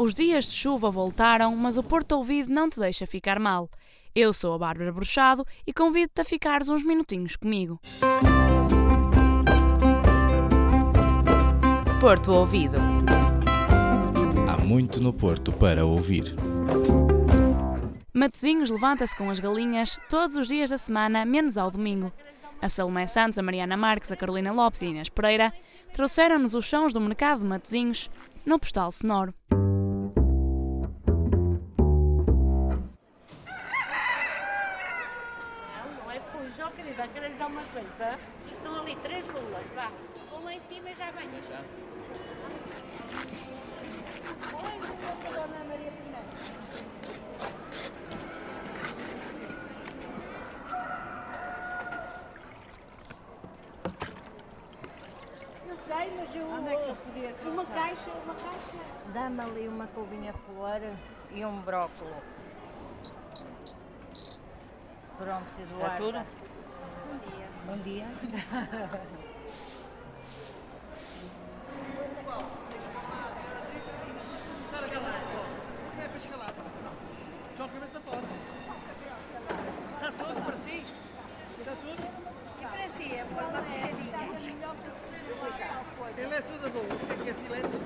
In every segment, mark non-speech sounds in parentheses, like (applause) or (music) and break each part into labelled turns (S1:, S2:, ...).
S1: Os dias de chuva voltaram, mas o Porto Ouvido não te deixa ficar mal. Eu sou a Bárbara Bruxado e convido-te a ficares uns minutinhos comigo. Porto Ouvido.
S2: Há muito no Porto para ouvir.
S1: Matozinhos levanta-se com as galinhas todos os dias da semana, menos ao domingo. A Salomé Santos, a Mariana Marques, a Carolina Lopes e a Inês Pereira trouxeram-nos os sons do mercado de Matozinhos no postal sonoro.
S3: Uma coisa? Estão ali três lulas, vá. Vão lá em cima e já venham. Já. Olha, Dona Maria Fernandes. Sei, mas eu...
S4: Onde é que eu podia trouxer?
S3: Uma caixa, uma caixa.
S4: Dá-me ali uma couvinha flor e um brócolis. Pronto, Eduardo. É tudo?
S3: Bom dia.
S4: Bom dia.
S5: É para. Só a cabeça fora. Está tudo para si? Está tudo?
S3: E para si, é uma pescadinha.
S5: Ele é tudo bom. O que é que é filetes?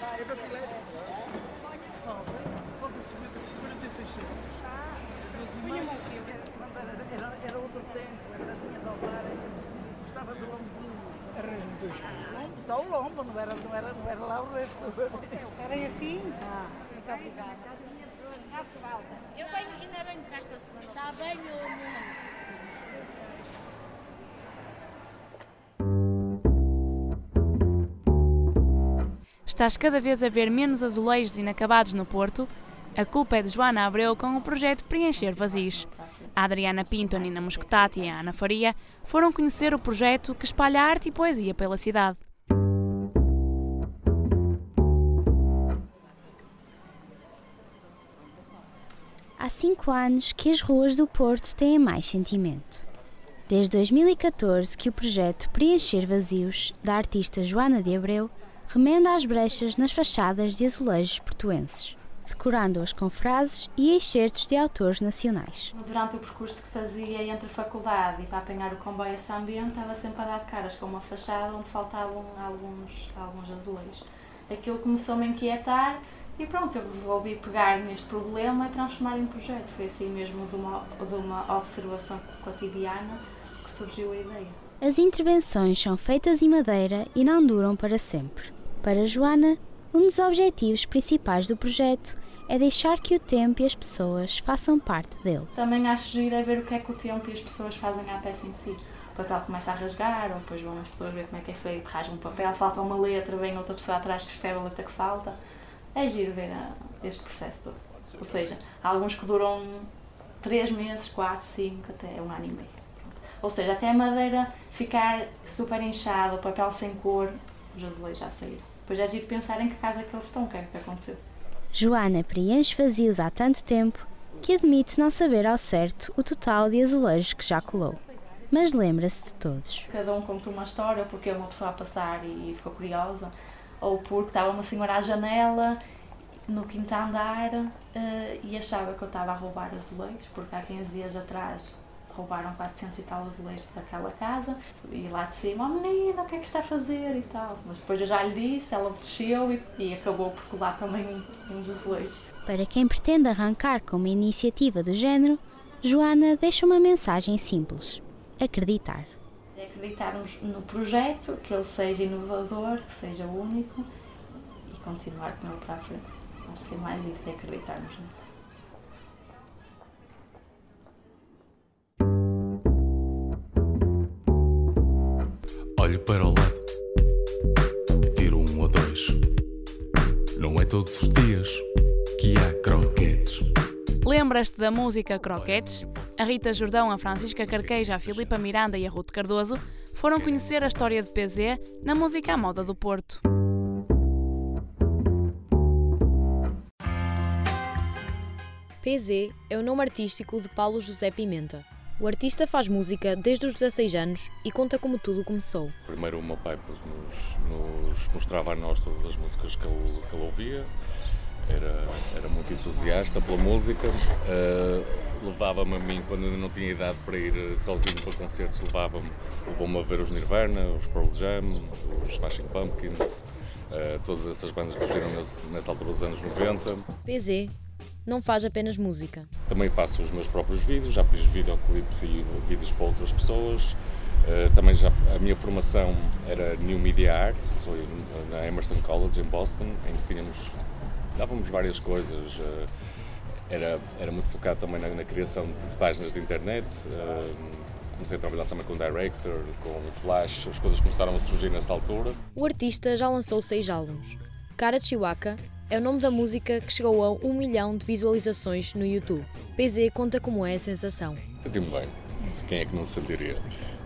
S5: É para filetes? Falta subir para 46 centavos. Punha-me era, era outro tempo, essa linha de alvar estava do lombinho. Era Só o lombo, não era, não, era, não era lá o resto.
S3: Era assim? (laughs)
S4: Ah.
S3: Muito obrigada. Eu venho, ainda venho cá esta semana. Está bem, meu amor.
S1: Estás cada vez a ver menos azulejos inacabados no Porto? A culpa é de Joana Abreu com o projeto Preencher Vazios. A Adriana Pinto, a Nina Moscotati e a Ana Faria foram conhecer o projeto que espalha arte e poesia pela cidade.
S6: Há cinco anos que as ruas do Porto têm mais sentimento. Desde 2014 que o projeto Preencher Vazios, da artista Joana de Abreu, remenda as brechas nas fachadas de azulejos portuenses, decorando-as com frases e excertos de autores nacionais.
S7: Durante o percurso que fazia entre a faculdade e para apanhar o comboio a São Bento, estava sempre a dar de caras com uma fachada onde faltavam alguns, alguns azulejos. Aquilo começou-me a inquietar e pronto, eu resolvi pegar neste problema e transformar em projeto. Foi assim mesmo de uma, de uma observação cotidiana que surgiu a ideia.
S6: As intervenções são feitas em madeira e não duram para sempre. Para Joana, um dos objetivos principais do projeto é deixar que o tempo e as pessoas façam parte dele.
S7: Também acho giro é ver o que é que o tempo e as pessoas fazem à peça em si. O papel começa a rasgar, ou depois vão as pessoas ver como é que é feito, rasgam um papel, falta uma letra, vem outra pessoa atrás que escreve a letra que falta. É giro ver a, este processo todo. Ou seja, há alguns que duram 3 meses, 4, 5, até um ano e meio. Ou seja, até a madeira ficar super inchada, o papel sem cor, os azulejos já saíram. Depois é giro pensar em que casa é que eles estão, o que é que aconteceu.
S6: Joana preenche vazios há tanto tempo que admite não saber ao certo o total de azulejos que já colou. Mas lembra-se de todos.
S7: Cada um conta uma história, porque é uma pessoa a passar e ficou curiosa, ou porque estava uma senhora à janela no quinto andar uh, e achava que eu estava a roubar azulejos, porque há 15 dias atrás roubaram 400 e tal azulejos daquela casa e lá de cima, oh menina, o que é que está a fazer e tal. Mas depois eu já lhe disse, ela desceu e, e acabou por colar também uns azulejos.
S6: Para quem pretende arrancar com uma iniciativa do género, Joana deixa uma mensagem simples: acreditar.
S7: É acreditar no projeto, que ele seja inovador, que seja único e continuar com ele para a frente. Acho que é mais isso, é acreditarmos nele.
S2: Olho para o lado, tiro um ou dois. Não é todos os dias que há croquetes.
S1: Lembras-te da música Croquetes? A Rita Jordão, a Francisca Carqueja, a Filipa Miranda e a Ruth Cardoso foram conhecer a história de PZ na música à moda do Porto.
S8: PZ é o nome artístico de Paulo José Pimenta. O artista faz música desde os 16 anos e conta como tudo começou.
S9: Primeiro o meu pai nos, nos mostrava a nós todas as músicas que ele, que ele ouvia era, era muito entusiasta pela música. Uh, levava-me a mim, quando ainda não tinha idade para ir sozinho para concertos, levava-me levou-me a ver os Nirvana, os Pearl Jam, os Smashing Pumpkins, uh, todas essas bandas que surgiram nessa altura dos anos 90.
S8: PZ não faz apenas música.
S9: Também faço os meus próprios vídeos, já fiz videoclipes e vídeos para outras pessoas. Uh, também já a minha formação era New Media Arts, foi na Emerson College em Boston, em que tínhamos dávamos várias coisas. Uh, era, era muito focado também na, na criação de páginas de internet. Uh, comecei a trabalhar também com Director, com Flash, as coisas começaram a surgir nessa altura.
S8: O artista já lançou seis álbuns. Cara Chihuahua é o nome da música que chegou a um milhão de visualizações no YouTube. PZ conta como é a sensação.
S9: Senti-me bem. Quem é que não se sentiria?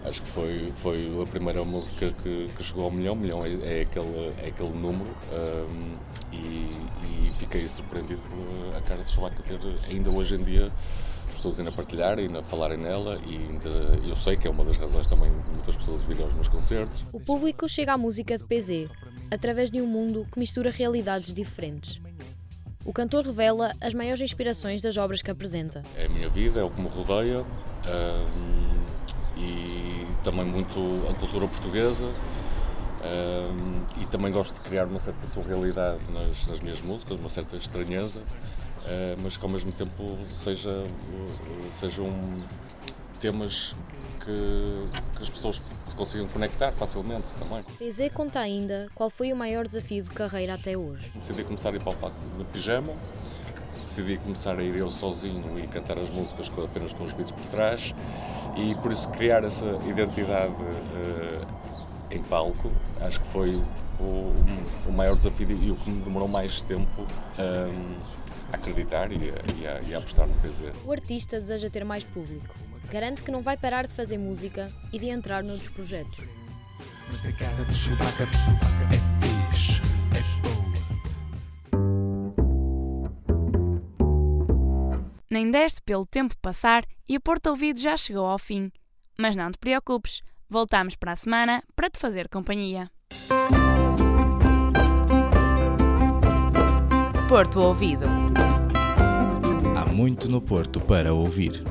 S9: Acho que foi, foi a primeira música que, que chegou ao milhão. milhão é, é, aquele, é aquele número. Um, e, e, fiquei surpreendido por a cara de Chewbacca ter ainda hoje em dia pessoas ainda a partilhar, ainda a falarem nela e ainda, eu sei que é uma das razões também de muitas pessoas virem aos meus concertos.
S8: O público chega à música de PZ através de um mundo que mistura realidades diferentes. O cantor revela as maiores inspirações das obras que apresenta.
S9: É a minha vida, é o que me rodeia um, e também muito a cultura portuguesa. Um, e também gosto de criar uma certa surrealidade nas, nas minhas músicas, uma certa estranheza, uh, mas que ao mesmo tempo seja, sejam temas que, que as pessoas consigam conectar facilmente também.
S8: PZ conta ainda qual foi o maior desafio de carreira até hoje.
S9: Decidi começar a ir para o palco de pijama, decidi começar a ir eu sozinho e cantar as músicas apenas com os beats por trás e por isso criar essa identidade uh, em palco acho que foi tipo, o, maior desafio e o que me demorou mais tempo um, ehm, a acreditar e a, e, a, e a apostar no PZ.
S8: O artista deseja ter mais público garante que não vai parar de fazer música e de entrar noutros projetos. Mas tem cara de Chewbacca, Chewbacca é
S1: Nem deste pelo tempo passar e o Porto Ouvido já chegou ao fim. Mas não te preocupes, voltamos para a semana para te fazer companhia.
S10: Porto Ouvido. Há muito no Porto para ouvir.